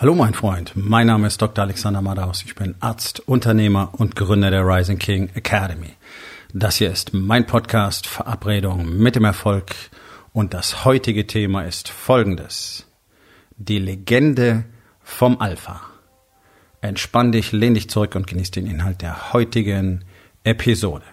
Hallo mein Freund, mein Name ist Dr. Alexander Madaus. Ich bin Arzt, Unternehmer und Gründer der Rising King Academy. Das hier ist mein Podcast Verabredung mit dem Erfolg und das heutige Thema ist folgendes. Die Legende vom Alpha. Entspann dich, lehn dich zurück und genieß den Inhalt der heutigen Episode.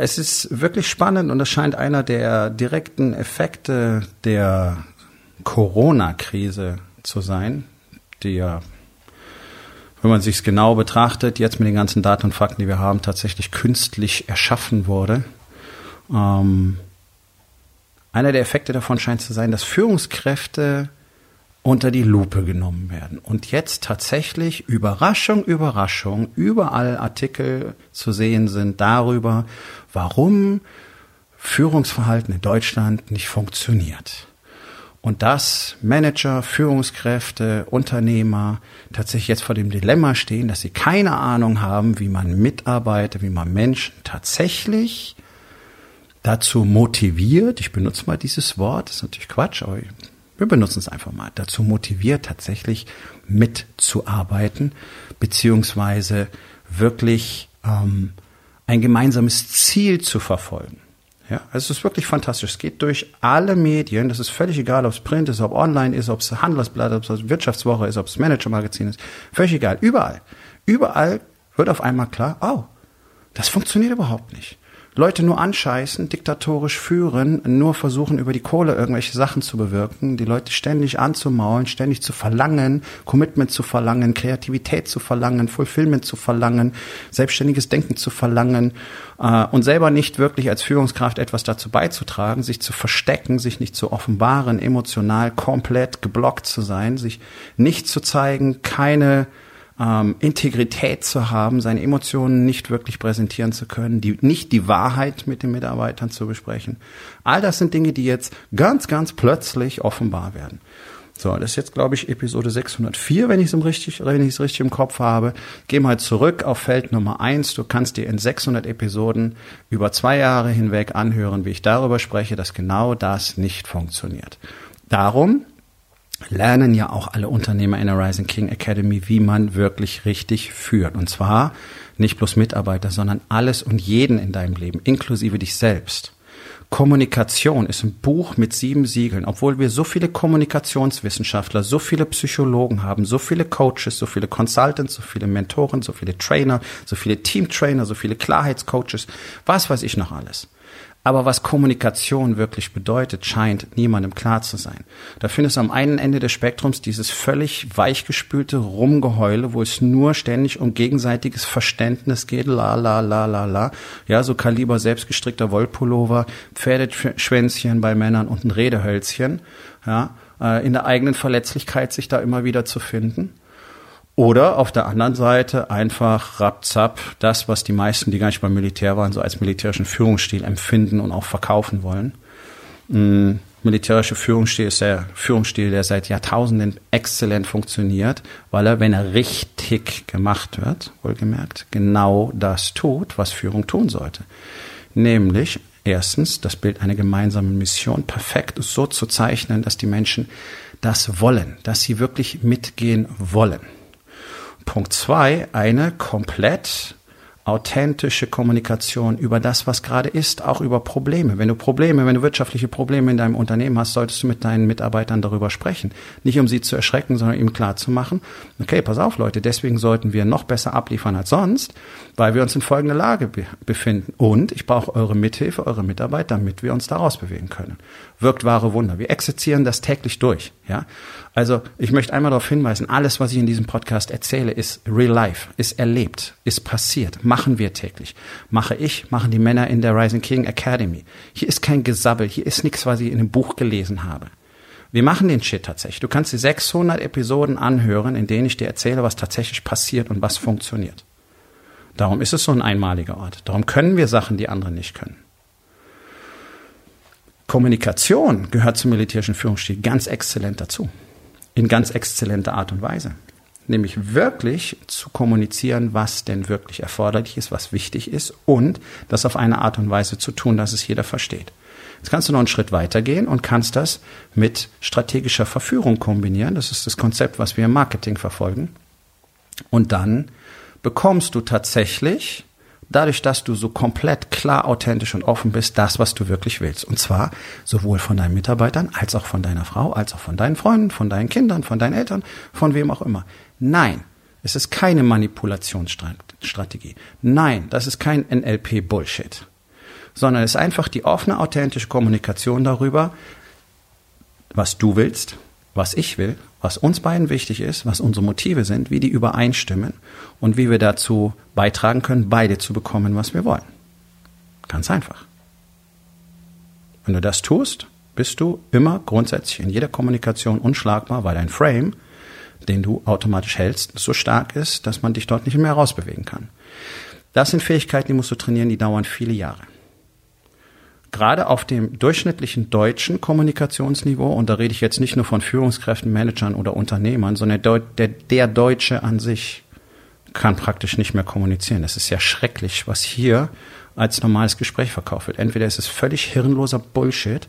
Es ist wirklich spannend und es scheint einer der direkten Effekte der Corona-Krise zu sein, die ja, wenn man sich es genau betrachtet, jetzt mit den ganzen Daten und Fakten, die wir haben, tatsächlich künstlich erschaffen wurde. Ähm, einer der Effekte davon scheint zu sein, dass Führungskräfte unter die Lupe genommen werden. Und jetzt tatsächlich Überraschung, Überraschung, überall Artikel zu sehen sind darüber, warum Führungsverhalten in Deutschland nicht funktioniert. Und dass Manager, Führungskräfte, Unternehmer tatsächlich jetzt vor dem Dilemma stehen, dass sie keine Ahnung haben, wie man Mitarbeiter, wie man Menschen tatsächlich dazu motiviert, ich benutze mal dieses Wort, ist natürlich Quatsch, aber wir benutzen es einfach mal, dazu motiviert, tatsächlich mitzuarbeiten, beziehungsweise wirklich ähm, ein gemeinsames Ziel zu verfolgen. Ja, also es ist wirklich fantastisch. Es geht durch alle Medien. Das ist völlig egal, ob es Print ist, ob online ist, ob es Handelsblatt, ob es Wirtschaftswoche ist, ob es Managermagazin ist. Völlig egal. Überall. Überall wird auf einmal klar, oh, das funktioniert überhaupt nicht. Leute nur anscheißen, diktatorisch führen, nur versuchen über die Kohle irgendwelche Sachen zu bewirken, die Leute ständig anzumaulen, ständig zu verlangen, Commitment zu verlangen, Kreativität zu verlangen, Fulfillment zu verlangen, selbstständiges Denken zu verlangen äh, und selber nicht wirklich als Führungskraft etwas dazu beizutragen, sich zu verstecken, sich nicht zu offenbaren, emotional komplett geblockt zu sein, sich nicht zu zeigen, keine ähm, Integrität zu haben, seine Emotionen nicht wirklich präsentieren zu können, die, nicht die Wahrheit mit den Mitarbeitern zu besprechen. All das sind Dinge, die jetzt ganz, ganz plötzlich offenbar werden. So, das ist jetzt, glaube ich, Episode 604, wenn ich es richtig, wenn ich es richtig im Kopf habe. Geh mal zurück auf Feld Nummer eins. Du kannst dir in 600 Episoden über zwei Jahre hinweg anhören, wie ich darüber spreche, dass genau das nicht funktioniert. Darum lernen ja auch alle Unternehmer in der Rising King Academy, wie man wirklich richtig führt. Und zwar nicht bloß Mitarbeiter, sondern alles und jeden in deinem Leben, inklusive dich selbst. Kommunikation ist ein Buch mit sieben Siegeln, obwohl wir so viele Kommunikationswissenschaftler, so viele Psychologen haben, so viele Coaches, so viele Consultants, so viele Mentoren, so viele Trainer, so viele Teamtrainer, so viele Klarheitscoaches, was weiß ich noch alles. Aber was Kommunikation wirklich bedeutet, scheint niemandem klar zu sein. Da findest du am einen Ende des Spektrums dieses völlig weichgespülte Rumgeheule, wo es nur ständig um gegenseitiges Verständnis geht, la la la la la. Ja, so Kaliber selbstgestrickter Wollpullover, Pferdeschwänzchen bei Männern und ein Redehölzchen. Ja, äh, in der eigenen Verletzlichkeit sich da immer wieder zu finden. Oder auf der anderen Seite einfach rapzap das, was die meisten, die gar nicht beim Militär waren, so als militärischen Führungsstil empfinden und auch verkaufen wollen. Mhm. Militärische Führungsstil ist der Führungsstil, der seit Jahrtausenden exzellent funktioniert, weil er, wenn er richtig gemacht wird, wohlgemerkt, genau das tut, was Führung tun sollte. Nämlich erstens das Bild einer gemeinsamen Mission perfekt so zu zeichnen, dass die Menschen das wollen, dass sie wirklich mitgehen wollen. Punkt zwei, eine komplett authentische Kommunikation über das, was gerade ist, auch über Probleme. Wenn du Probleme, wenn du wirtschaftliche Probleme in deinem Unternehmen hast, solltest du mit deinen Mitarbeitern darüber sprechen. Nicht um sie zu erschrecken, sondern ihm klar zu machen, okay, pass auf Leute, deswegen sollten wir noch besser abliefern als sonst, weil wir uns in folgender Lage be befinden. Und ich brauche eure Mithilfe, eure Mitarbeit, damit wir uns daraus bewegen können. Wirkt wahre Wunder. Wir exerzieren das täglich durch, ja. Also, ich möchte einmal darauf hinweisen, alles, was ich in diesem Podcast erzähle, ist real life, ist erlebt, ist passiert, machen wir täglich. Mache ich, machen die Männer in der Rising King Academy. Hier ist kein Gesabbel, hier ist nichts, was ich in einem Buch gelesen habe. Wir machen den Shit tatsächlich. Du kannst dir 600 Episoden anhören, in denen ich dir erzähle, was tatsächlich passiert und was funktioniert. Darum ist es so ein einmaliger Ort. Darum können wir Sachen, die andere nicht können. Kommunikation gehört zum militärischen Führungsstil ganz exzellent dazu in ganz exzellenter Art und Weise. nämlich wirklich zu kommunizieren, was denn wirklich erforderlich ist, was wichtig ist und das auf eine Art und Weise zu tun, dass es jeder versteht. Jetzt kannst du noch einen Schritt weitergehen und kannst das mit strategischer Verführung kombinieren. Das ist das Konzept, was wir im Marketing verfolgen. Und dann bekommst du tatsächlich, dadurch, dass du so komplett klar, authentisch und offen bist, das, was du wirklich willst. Und zwar sowohl von deinen Mitarbeitern, als auch von deiner Frau, als auch von deinen Freunden, von deinen Kindern, von deinen Eltern, von wem auch immer. Nein, es ist keine Manipulationsstrategie. Nein, das ist kein NLP-Bullshit sondern es ist einfach die offene, authentische Kommunikation darüber, was du willst, was ich will, was uns beiden wichtig ist, was unsere Motive sind, wie die übereinstimmen und wie wir dazu beitragen können, beide zu bekommen, was wir wollen. Ganz einfach. Wenn du das tust, bist du immer grundsätzlich in jeder Kommunikation unschlagbar, weil dein Frame, den du automatisch hältst, so stark ist, dass man dich dort nicht mehr rausbewegen kann. Das sind Fähigkeiten, die musst du trainieren, die dauern viele Jahre gerade auf dem durchschnittlichen deutschen Kommunikationsniveau, und da rede ich jetzt nicht nur von Führungskräften, Managern oder Unternehmern, sondern der, der, der Deutsche an sich kann praktisch nicht mehr kommunizieren. Das ist ja schrecklich, was hier als normales Gespräch verkauft wird. Entweder ist es völlig hirnloser Bullshit,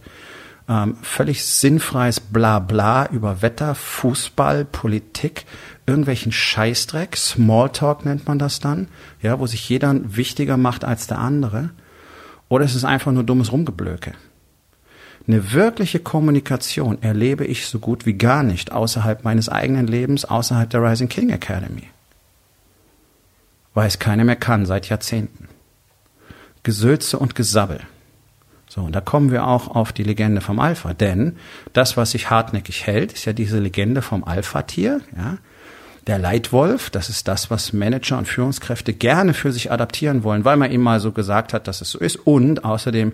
ähm, völlig sinnfreies Blabla über Wetter, Fußball, Politik, irgendwelchen Scheißdreck, Smalltalk nennt man das dann, ja, wo sich jeder wichtiger macht als der andere. Oder es ist einfach nur dummes Rumgeblöke. Eine wirkliche Kommunikation erlebe ich so gut wie gar nicht außerhalb meines eigenen Lebens, außerhalb der Rising King Academy. Weil es keiner mehr kann seit Jahrzehnten. Gesülze und Gesabbel. So, und da kommen wir auch auf die Legende vom Alpha, denn das, was sich hartnäckig hält, ist ja diese Legende vom Alpha-Tier, ja, der Leitwolf, das ist das, was Manager und Führungskräfte gerne für sich adaptieren wollen, weil man ihm mal so gesagt hat, dass es so ist. Und außerdem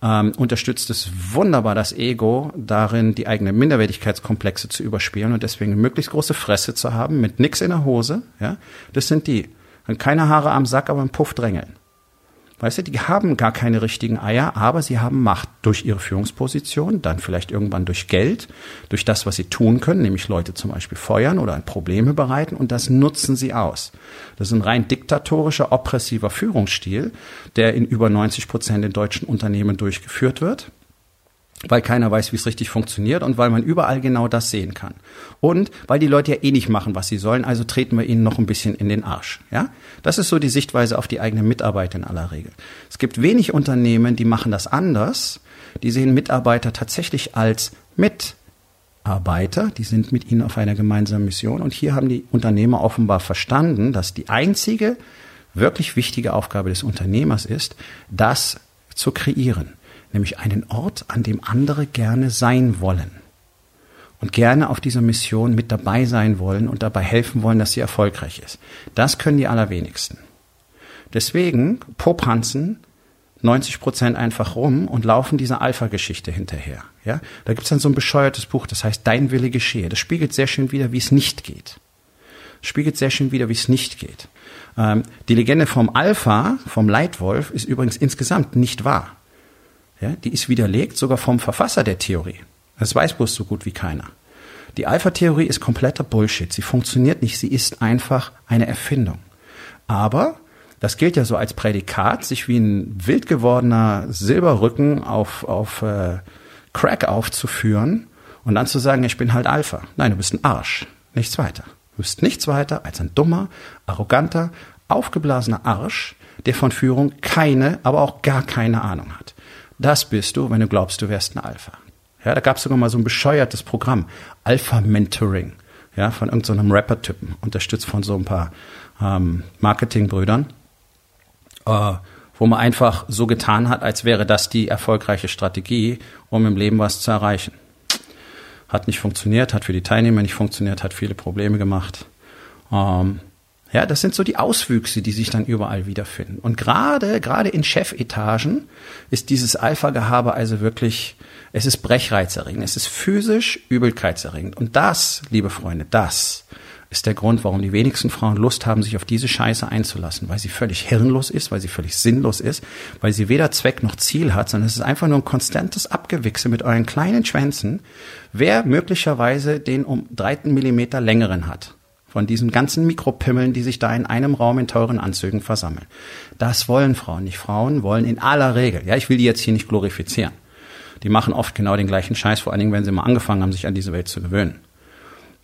ähm, unterstützt es wunderbar das Ego darin, die eigenen Minderwertigkeitskomplexe zu überspielen und deswegen möglichst große Fresse zu haben mit nix in der Hose. Ja, das sind die. Und keine Haare am Sack, aber ein Puff drängeln. Weißt du, die haben gar keine richtigen Eier, aber sie haben Macht durch ihre Führungsposition, dann vielleicht irgendwann durch Geld, durch das, was sie tun können, nämlich Leute zum Beispiel feuern oder Probleme bereiten und das nutzen sie aus. Das ist ein rein diktatorischer, oppressiver Führungsstil, der in über 90 Prozent in deutschen Unternehmen durchgeführt wird weil keiner weiß, wie es richtig funktioniert und weil man überall genau das sehen kann. Und weil die Leute ja eh nicht machen, was sie sollen, also treten wir ihnen noch ein bisschen in den Arsch. Ja? Das ist so die Sichtweise auf die eigenen Mitarbeiter in aller Regel. Es gibt wenig Unternehmen, die machen das anders. Die sehen Mitarbeiter tatsächlich als Mitarbeiter. Die sind mit ihnen auf einer gemeinsamen Mission. Und hier haben die Unternehmer offenbar verstanden, dass die einzige wirklich wichtige Aufgabe des Unternehmers ist, das zu kreieren nämlich einen Ort, an dem andere gerne sein wollen und gerne auf dieser Mission mit dabei sein wollen und dabei helfen wollen, dass sie erfolgreich ist. Das können die allerwenigsten. Deswegen popanzen 90 Prozent einfach rum und laufen dieser Alpha-Geschichte hinterher. Ja, da gibt's dann so ein bescheuertes Buch, das heißt Dein Wille geschehe. Das spiegelt sehr schön wieder, wie es nicht geht. Spiegelt sehr schön wieder, wie es nicht geht. Ähm, die Legende vom Alpha, vom Leitwolf, ist übrigens insgesamt nicht wahr. Ja, die ist widerlegt sogar vom Verfasser der Theorie. Das weiß bloß so gut wie keiner. Die Alpha-Theorie ist kompletter Bullshit. Sie funktioniert nicht. Sie ist einfach eine Erfindung. Aber das gilt ja so als Prädikat, sich wie ein wild gewordener Silberrücken auf, auf äh, Crack aufzuführen und dann zu sagen, ich bin halt Alpha. Nein, du bist ein Arsch. Nichts weiter. Du bist nichts weiter als ein dummer, arroganter, aufgeblasener Arsch, der von Führung keine, aber auch gar keine Ahnung hat. Das bist du, wenn du glaubst, du wärst ein Alpha. Ja, da gab es sogar mal so ein bescheuertes Programm, Alpha Mentoring, ja, von irgendeinem so Rapper-Typen, unterstützt von so ein paar ähm, Marketingbrüdern, äh, wo man einfach so getan hat, als wäre das die erfolgreiche Strategie, um im Leben was zu erreichen. Hat nicht funktioniert, hat für die Teilnehmer nicht funktioniert, hat viele Probleme gemacht. Ähm, ja, das sind so die Auswüchse, die sich dann überall wiederfinden. Und gerade, gerade in Chefetagen ist dieses Alpha-Gehabe also wirklich, es ist brechreizerregend, es ist physisch übelkeitserregend. Und das, liebe Freunde, das ist der Grund, warum die wenigsten Frauen Lust haben, sich auf diese Scheiße einzulassen, weil sie völlig hirnlos ist, weil sie völlig sinnlos ist, weil sie weder Zweck noch Ziel hat, sondern es ist einfach nur ein konstantes Abgewichse mit euren kleinen Schwänzen, wer möglicherweise den um dreiten Millimeter längeren hat von diesen ganzen Mikropimmeln, die sich da in einem Raum in teuren Anzügen versammeln. Das wollen Frauen nicht. Frauen wollen in aller Regel, ja, ich will die jetzt hier nicht glorifizieren. Die machen oft genau den gleichen Scheiß, vor allen Dingen, wenn sie mal angefangen haben, sich an diese Welt zu gewöhnen.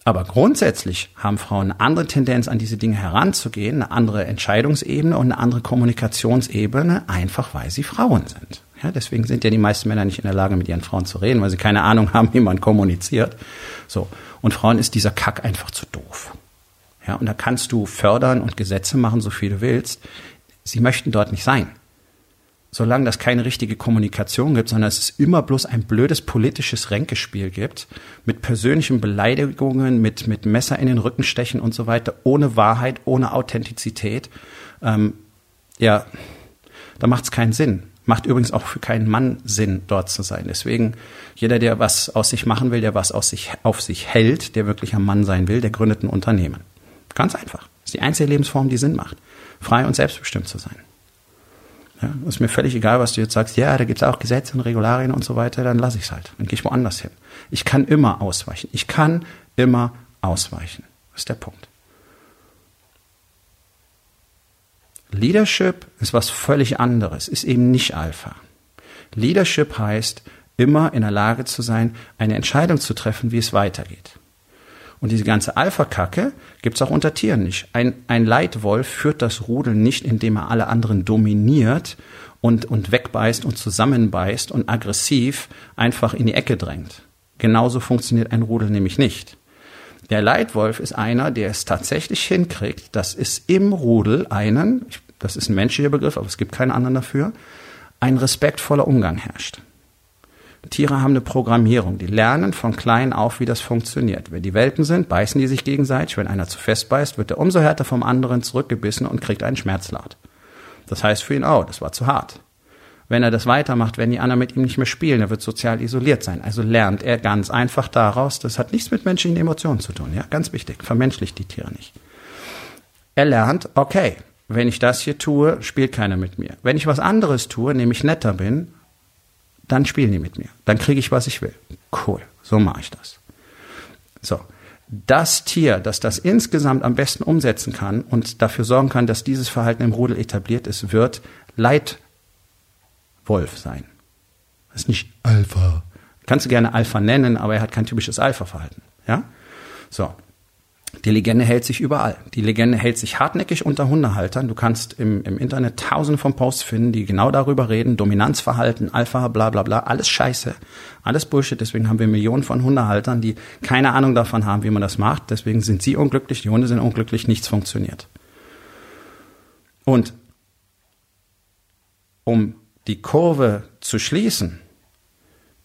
Aber grundsätzlich haben Frauen eine andere Tendenz, an diese Dinge heranzugehen, eine andere Entscheidungsebene und eine andere Kommunikationsebene, einfach weil sie Frauen sind. Ja, deswegen sind ja die meisten Männer nicht in der Lage, mit ihren Frauen zu reden, weil sie keine Ahnung haben, wie man kommuniziert. So. Und Frauen ist dieser Kack einfach zu doof. Ja, und da kannst du fördern und Gesetze machen, so viel du willst. Sie möchten dort nicht sein solange das keine richtige Kommunikation gibt, sondern es ist immer bloß ein blödes politisches Ränkespiel gibt, mit persönlichen Beleidigungen, mit, mit Messer in den Rücken stechen und so weiter, ohne Wahrheit, ohne Authentizität, ähm, ja, da macht es keinen Sinn. Macht übrigens auch für keinen Mann Sinn, dort zu sein. Deswegen, jeder, der was aus sich machen will, der was aus sich, auf sich hält, der wirklich ein Mann sein will, der gründet ein Unternehmen. Ganz einfach. Das ist die einzige Lebensform, die Sinn macht. Frei und selbstbestimmt zu sein. Ja, ist mir völlig egal, was du jetzt sagst. Ja, da gibt's auch Gesetze und Regularien und so weiter. Dann lasse ich's halt. Dann gehe ich woanders hin. Ich kann immer ausweichen. Ich kann immer ausweichen. Das ist der Punkt. Leadership ist was völlig anderes, ist eben nicht Alpha. Leadership heißt, immer in der Lage zu sein, eine Entscheidung zu treffen, wie es weitergeht. Und diese ganze Alpha-Kacke gibt's auch unter Tieren nicht. Ein, ein Leitwolf führt das Rudel nicht, indem er alle anderen dominiert und, und wegbeißt und zusammenbeißt und aggressiv einfach in die Ecke drängt. Genauso funktioniert ein Rudel nämlich nicht. Der Leitwolf ist einer, der es tatsächlich hinkriegt, dass es im Rudel einen, das ist ein menschlicher Begriff, aber es gibt keinen anderen dafür, ein respektvoller Umgang herrscht. Tiere haben eine Programmierung. Die lernen von klein auf, wie das funktioniert. Wenn die Welpen sind, beißen die sich gegenseitig. Wenn einer zu fest beißt, wird er umso härter vom anderen zurückgebissen und kriegt einen Schmerzlaut. Das heißt für ihn, oh, das war zu hart. Wenn er das weitermacht, werden die anderen mit ihm nicht mehr spielen. Er wird sozial isoliert sein. Also lernt er ganz einfach daraus, das hat nichts mit menschlichen Emotionen zu tun. Ja, ganz wichtig. Vermenschlicht die Tiere nicht. Er lernt, okay, wenn ich das hier tue, spielt keiner mit mir. Wenn ich was anderes tue, nämlich netter bin, dann spielen die mit mir. Dann kriege ich, was ich will. Cool, so mache ich das. So, das Tier, das das insgesamt am besten umsetzen kann und dafür sorgen kann, dass dieses Verhalten im Rudel etabliert ist, wird Leitwolf sein. Das ist nicht Alpha. Kannst du gerne Alpha nennen, aber er hat kein typisches Alpha-Verhalten. Ja? So. Die Legende hält sich überall. Die Legende hält sich hartnäckig unter Hundehaltern. Du kannst im, im Internet tausende von Posts finden, die genau darüber reden. Dominanzverhalten, Alpha, bla bla bla. Alles Scheiße. Alles Bullshit. Deswegen haben wir Millionen von Hundehaltern, die keine Ahnung davon haben, wie man das macht. Deswegen sind sie unglücklich, die Hunde sind unglücklich, nichts funktioniert. Und um die Kurve zu schließen,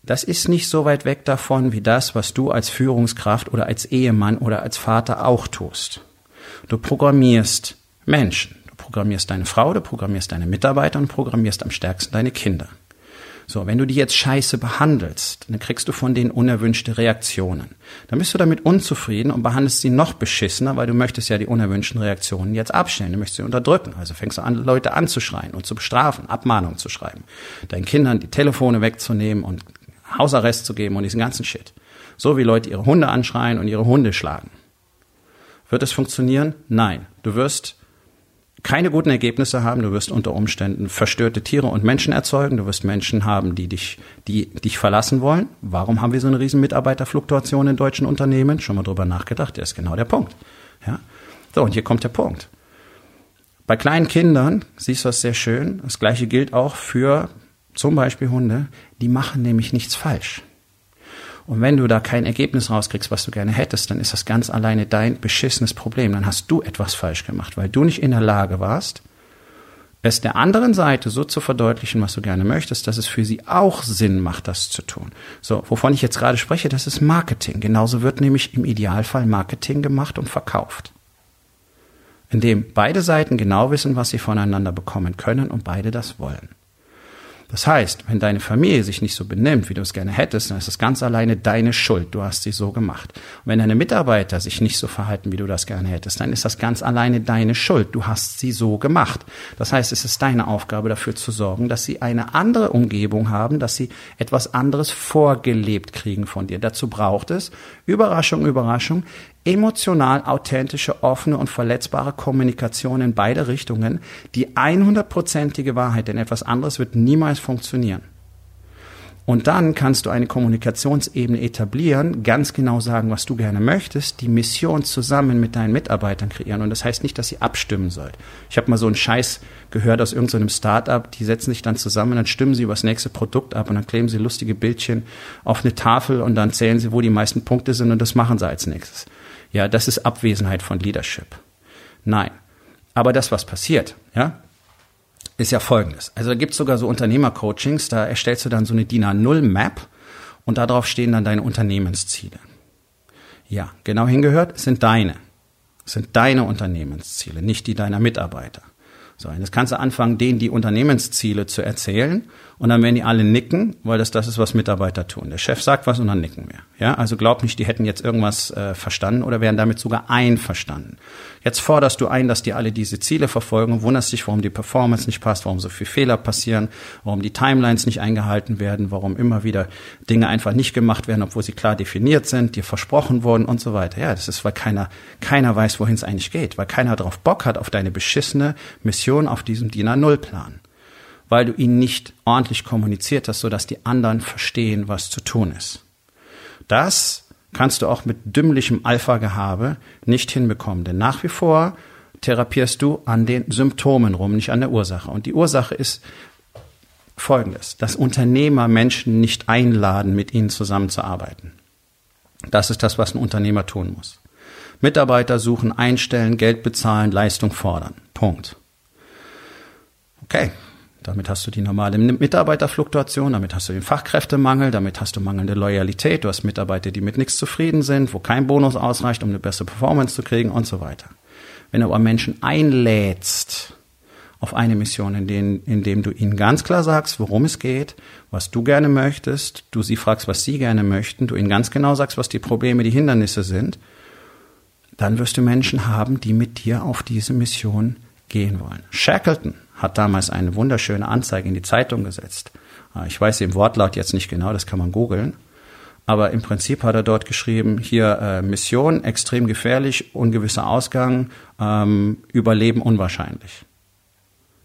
das ist nicht so weit weg davon wie das, was du als Führungskraft oder als Ehemann oder als Vater auch tust. Du programmierst Menschen. Du programmierst deine Frau, du programmierst deine Mitarbeiter und programmierst am stärksten deine Kinder. So, wenn du die jetzt scheiße behandelst, dann kriegst du von denen unerwünschte Reaktionen. Dann bist du damit unzufrieden und behandelst sie noch beschissener, weil du möchtest ja die unerwünschten Reaktionen jetzt abstellen. Du möchtest sie unterdrücken. Also fängst du an, Leute anzuschreien und zu bestrafen, Abmahnungen zu schreiben, deinen Kindern die Telefone wegzunehmen und Hausarrest zu geben und diesen ganzen Shit. So wie Leute ihre Hunde anschreien und ihre Hunde schlagen. Wird es funktionieren? Nein. Du wirst keine guten Ergebnisse haben. Du wirst unter Umständen verstörte Tiere und Menschen erzeugen. Du wirst Menschen haben, die dich, die dich verlassen wollen. Warum haben wir so eine riesen Mitarbeiterfluktuation in deutschen Unternehmen? Schon mal drüber nachgedacht? Das ist genau der Punkt. Ja. So, und hier kommt der Punkt. Bei kleinen Kindern siehst du das sehr schön. Das gleiche gilt auch für zum Beispiel Hunde, die machen nämlich nichts falsch. Und wenn du da kein Ergebnis rauskriegst, was du gerne hättest, dann ist das ganz alleine dein beschissenes Problem. Dann hast du etwas falsch gemacht, weil du nicht in der Lage warst, es der anderen Seite so zu verdeutlichen, was du gerne möchtest, dass es für sie auch Sinn macht, das zu tun. So, wovon ich jetzt gerade spreche, das ist Marketing. Genauso wird nämlich im Idealfall Marketing gemacht und verkauft. Indem beide Seiten genau wissen, was sie voneinander bekommen können und beide das wollen. Das heißt, wenn deine Familie sich nicht so benimmt, wie du es gerne hättest, dann ist das ganz alleine deine Schuld. Du hast sie so gemacht. Und wenn deine Mitarbeiter sich nicht so verhalten, wie du das gerne hättest, dann ist das ganz alleine deine Schuld. Du hast sie so gemacht. Das heißt, es ist deine Aufgabe dafür zu sorgen, dass sie eine andere Umgebung haben, dass sie etwas anderes vorgelebt kriegen von dir. Dazu braucht es, Überraschung, Überraschung, emotional authentische, offene und verletzbare Kommunikation in beide Richtungen, die 100%ige Wahrheit, denn etwas anderes wird niemals funktionieren. Und dann kannst du eine Kommunikationsebene etablieren, ganz genau sagen, was du gerne möchtest, die Mission zusammen mit deinen Mitarbeitern kreieren. Und das heißt nicht, dass ihr abstimmen sollt. Ich habe mal so einen Scheiß gehört aus irgendeinem Startup, die setzen sich dann zusammen, dann stimmen sie über das nächste Produkt ab und dann kleben sie lustige Bildchen auf eine Tafel und dann zählen sie, wo die meisten Punkte sind und das machen sie als nächstes. Ja, das ist Abwesenheit von Leadership. Nein. Aber das, was passiert, ja, ist ja folgendes. Also da gibt's sogar so Unternehmercoachings, da erstellst du dann so eine DIN A0-Map und darauf stehen dann deine Unternehmensziele. Ja, genau hingehört, es sind deine. Es sind deine Unternehmensziele, nicht die deiner Mitarbeiter. So, und jetzt kannst du anfangen, denen die Unternehmensziele zu erzählen und dann werden die alle nicken, weil das das ist, was Mitarbeiter tun. Der Chef sagt was und dann nicken wir. Ja, also glaub nicht, die hätten jetzt irgendwas äh, verstanden oder wären damit sogar einverstanden. Jetzt forderst du ein, dass die alle diese Ziele verfolgen und wunderst dich, warum die Performance nicht passt, warum so viele Fehler passieren, warum die Timelines nicht eingehalten werden, warum immer wieder Dinge einfach nicht gemacht werden, obwohl sie klar definiert sind, dir versprochen wurden und so weiter. Ja, das ist, weil keiner, keiner weiß, wohin es eigentlich geht, weil keiner darauf Bock hat auf deine beschissene Mission auf diesem DIN A0-Plan weil du ihn nicht ordentlich kommuniziert hast, sodass die anderen verstehen, was zu tun ist. Das kannst du auch mit dümmlichem Alpha-Gehabe nicht hinbekommen, denn nach wie vor therapierst du an den Symptomen rum, nicht an der Ursache. Und die Ursache ist folgendes, dass Unternehmer Menschen nicht einladen, mit ihnen zusammenzuarbeiten. Das ist das, was ein Unternehmer tun muss. Mitarbeiter suchen, einstellen, Geld bezahlen, Leistung fordern. Punkt. Okay, damit hast du die normale Mitarbeiterfluktuation, damit hast du den Fachkräftemangel, damit hast du mangelnde Loyalität, du hast Mitarbeiter, die mit nichts zufrieden sind, wo kein Bonus ausreicht, um eine bessere Performance zu kriegen und so weiter. Wenn du aber Menschen einlädst auf eine Mission, in, denen, in dem du ihnen ganz klar sagst, worum es geht, was du gerne möchtest, du sie fragst, was sie gerne möchten, du ihnen ganz genau sagst, was die Probleme, die Hindernisse sind, dann wirst du Menschen haben, die mit dir auf diese Mission gehen wollen. Shackleton hat damals eine wunderschöne Anzeige in die Zeitung gesetzt. Ah, ich weiß den Wortlaut jetzt nicht genau, das kann man googeln. Aber im Prinzip hat er dort geschrieben, hier äh, Mission, extrem gefährlich, ungewisser Ausgang, ähm, Überleben unwahrscheinlich.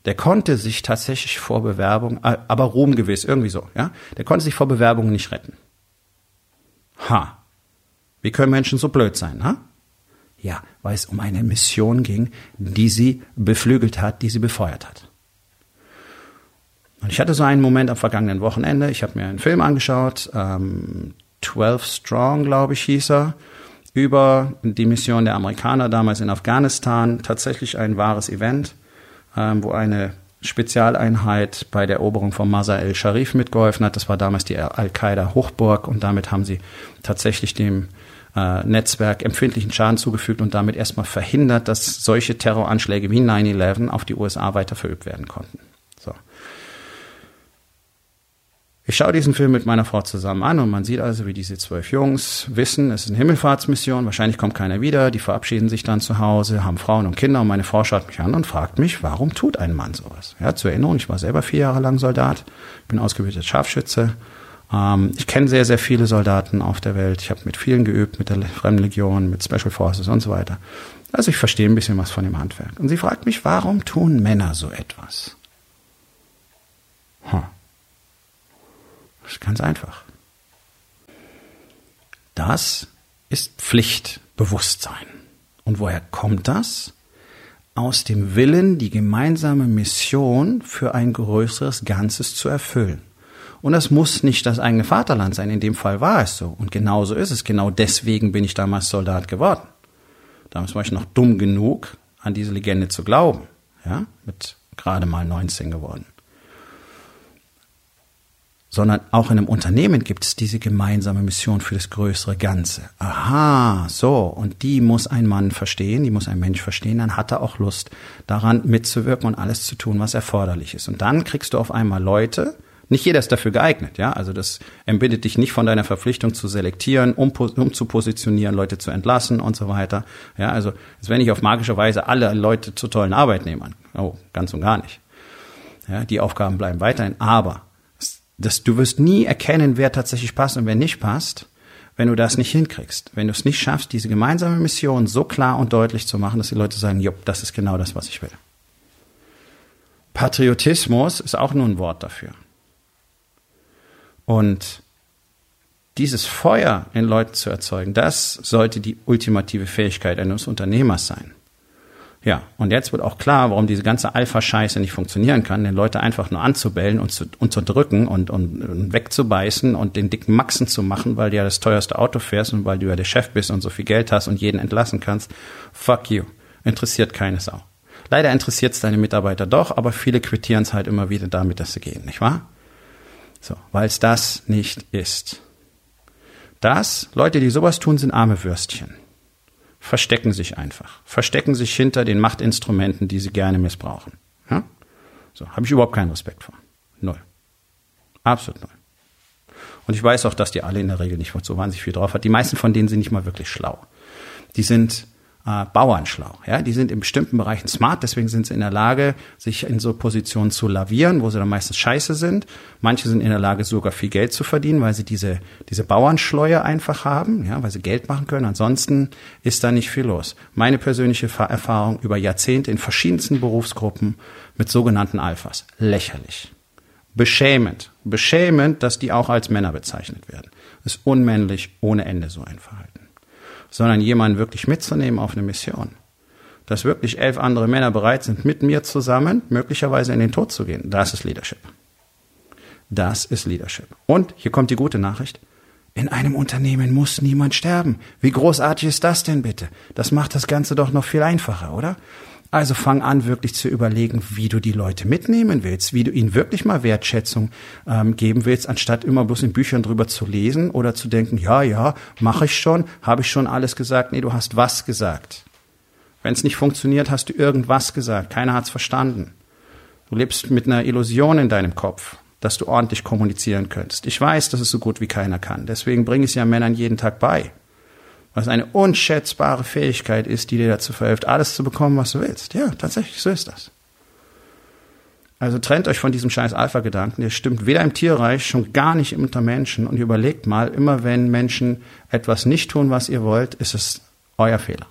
Der konnte sich tatsächlich vor Bewerbung, äh, aber ruhmgewiss, irgendwie so, ja, der konnte sich vor Bewerbungen nicht retten. Ha. Wie können Menschen so blöd sein, ha? Ja, weil es um eine Mission ging, die sie beflügelt hat, die sie befeuert hat. Und ich hatte so einen Moment am vergangenen Wochenende. Ich habe mir einen Film angeschaut, ähm, 12 Strong, glaube ich, hieß er, über die Mission der Amerikaner damals in Afghanistan. Tatsächlich ein wahres Event, ähm, wo eine Spezialeinheit bei der Eroberung von Mazar el-Sharif mitgeholfen hat. Das war damals die Al-Qaida-Hochburg und damit haben sie tatsächlich dem äh, Netzwerk empfindlichen Schaden zugefügt und damit erstmal verhindert, dass solche Terroranschläge wie 9-11 auf die USA weiter verübt werden konnten. So. Ich schaue diesen Film mit meiner Frau zusammen an und man sieht also, wie diese zwölf Jungs wissen, es ist eine Himmelfahrtsmission, wahrscheinlich kommt keiner wieder, die verabschieden sich dann zu Hause, haben Frauen und Kinder und meine Frau schaut mich an und fragt mich, warum tut ein Mann sowas? Ja, zur Erinnerung, ich war selber vier Jahre lang Soldat, bin ausgebildeter Scharfschütze, ich kenne sehr, sehr viele Soldaten auf der Welt. Ich habe mit vielen geübt, mit der Fremdenlegion, mit Special Forces und so weiter. Also ich verstehe ein bisschen was von dem Handwerk. Und sie fragt mich, warum tun Männer so etwas? Hm. Das ist ganz einfach. Das ist Pflichtbewusstsein. Und woher kommt das? Aus dem Willen, die gemeinsame Mission für ein größeres Ganzes zu erfüllen. Und das muss nicht das eigene Vaterland sein. In dem Fall war es so. Und genau so ist es. Genau deswegen bin ich damals Soldat geworden. Damals war ich noch dumm genug, an diese Legende zu glauben. Ja, mit gerade mal 19 geworden. Sondern auch in einem Unternehmen gibt es diese gemeinsame Mission für das größere Ganze. Aha, so. Und die muss ein Mann verstehen, die muss ein Mensch verstehen. Dann hat er auch Lust, daran mitzuwirken und alles zu tun, was erforderlich ist. Und dann kriegst du auf einmal Leute, nicht jeder ist dafür geeignet, ja. Also das entbindet dich nicht von deiner Verpflichtung zu selektieren, um, um zu positionieren, Leute zu entlassen und so weiter. Ja, also als wenn ich auf magische Weise alle Leute zu tollen Arbeitnehmern. Oh, ganz und gar nicht. Ja, die Aufgaben bleiben weiterhin. Aber das, du wirst nie erkennen, wer tatsächlich passt und wer nicht passt, wenn du das nicht hinkriegst, wenn du es nicht schaffst, diese gemeinsame Mission so klar und deutlich zu machen, dass die Leute sagen, jupp, das ist genau das, was ich will. Patriotismus ist auch nur ein Wort dafür. Und dieses Feuer in Leuten zu erzeugen, das sollte die ultimative Fähigkeit eines Unternehmers sein. Ja, und jetzt wird auch klar, warum diese ganze Alpha-Scheiße nicht funktionieren kann, den Leute einfach nur anzubellen und zu, und drücken und, und, und wegzubeißen und den dicken Maxen zu machen, weil du ja das teuerste Auto fährst und weil du ja der Chef bist und so viel Geld hast und jeden entlassen kannst. Fuck you. Interessiert keine Sau. Leider interessiert es deine Mitarbeiter doch, aber viele quittieren es halt immer wieder damit, dass sie gehen, nicht wahr? So, weil es das nicht ist. Das, Leute, die sowas tun, sind arme Würstchen verstecken sich einfach, verstecken sich hinter den Machtinstrumenten, die sie gerne missbrauchen. Ja? So, habe ich überhaupt keinen Respekt vor. Null. Absolut null. Und ich weiß auch, dass die alle in der Regel nicht so wahnsinnig viel drauf hat. Die meisten von denen sind nicht mal wirklich schlau. Die sind äh, Bauernschlau. Ja, die sind in bestimmten Bereichen smart, deswegen sind sie in der Lage, sich in so Positionen zu lavieren, wo sie dann meistens scheiße sind. Manche sind in der Lage, sogar viel Geld zu verdienen, weil sie diese, diese Bauernschleue einfach haben, ja, weil sie Geld machen können. Ansonsten ist da nicht viel los. Meine persönliche Erfahrung über Jahrzehnte in verschiedensten Berufsgruppen mit sogenannten Alphas. Lächerlich. Beschämend. Beschämend, dass die auch als Männer bezeichnet werden. ist unmännlich ohne Ende so ein Verhalten sondern jemanden wirklich mitzunehmen auf eine Mission. Dass wirklich elf andere Männer bereit sind, mit mir zusammen möglicherweise in den Tod zu gehen. Das ist Leadership. Das ist Leadership. Und hier kommt die gute Nachricht. In einem Unternehmen muss niemand sterben. Wie großartig ist das denn bitte? Das macht das Ganze doch noch viel einfacher, oder? Also fang an, wirklich zu überlegen, wie du die Leute mitnehmen willst, wie du ihnen wirklich mal Wertschätzung ähm, geben willst, anstatt immer bloß in Büchern drüber zu lesen oder zu denken, ja, ja, mache ich schon, habe ich schon alles gesagt. Nee, du hast was gesagt. Wenn es nicht funktioniert, hast du irgendwas gesagt. Keiner hat's verstanden. Du lebst mit einer Illusion in deinem Kopf, dass du ordentlich kommunizieren könntest. Ich weiß, dass es so gut wie keiner kann. Deswegen bringe ich es ja Männern jeden Tag bei was eine unschätzbare Fähigkeit ist, die dir dazu verhilft, alles zu bekommen, was du willst. Ja, tatsächlich, so ist das. Also trennt euch von diesem scheiß Alpha-Gedanken, der stimmt weder im Tierreich, schon gar nicht unter Menschen und überlegt mal, immer wenn Menschen etwas nicht tun, was ihr wollt, ist es euer Fehler.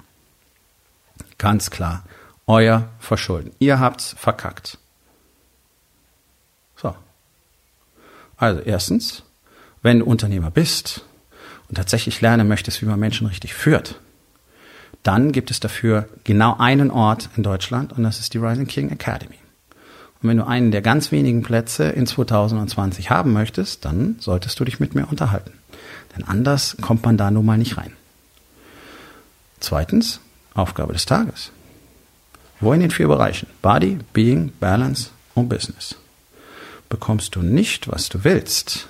Ganz klar. Euer Verschulden. Ihr habt's verkackt. So. Also erstens, wenn du Unternehmer bist, und tatsächlich lernen möchtest, wie man Menschen richtig führt, dann gibt es dafür genau einen Ort in Deutschland und das ist die Rising King Academy. Und wenn du einen der ganz wenigen Plätze in 2020 haben möchtest, dann solltest du dich mit mir unterhalten. Denn anders kommt man da nun mal nicht rein. Zweitens, Aufgabe des Tages. Wo in den vier Bereichen Body, Being, Balance und Business bekommst du nicht, was du willst,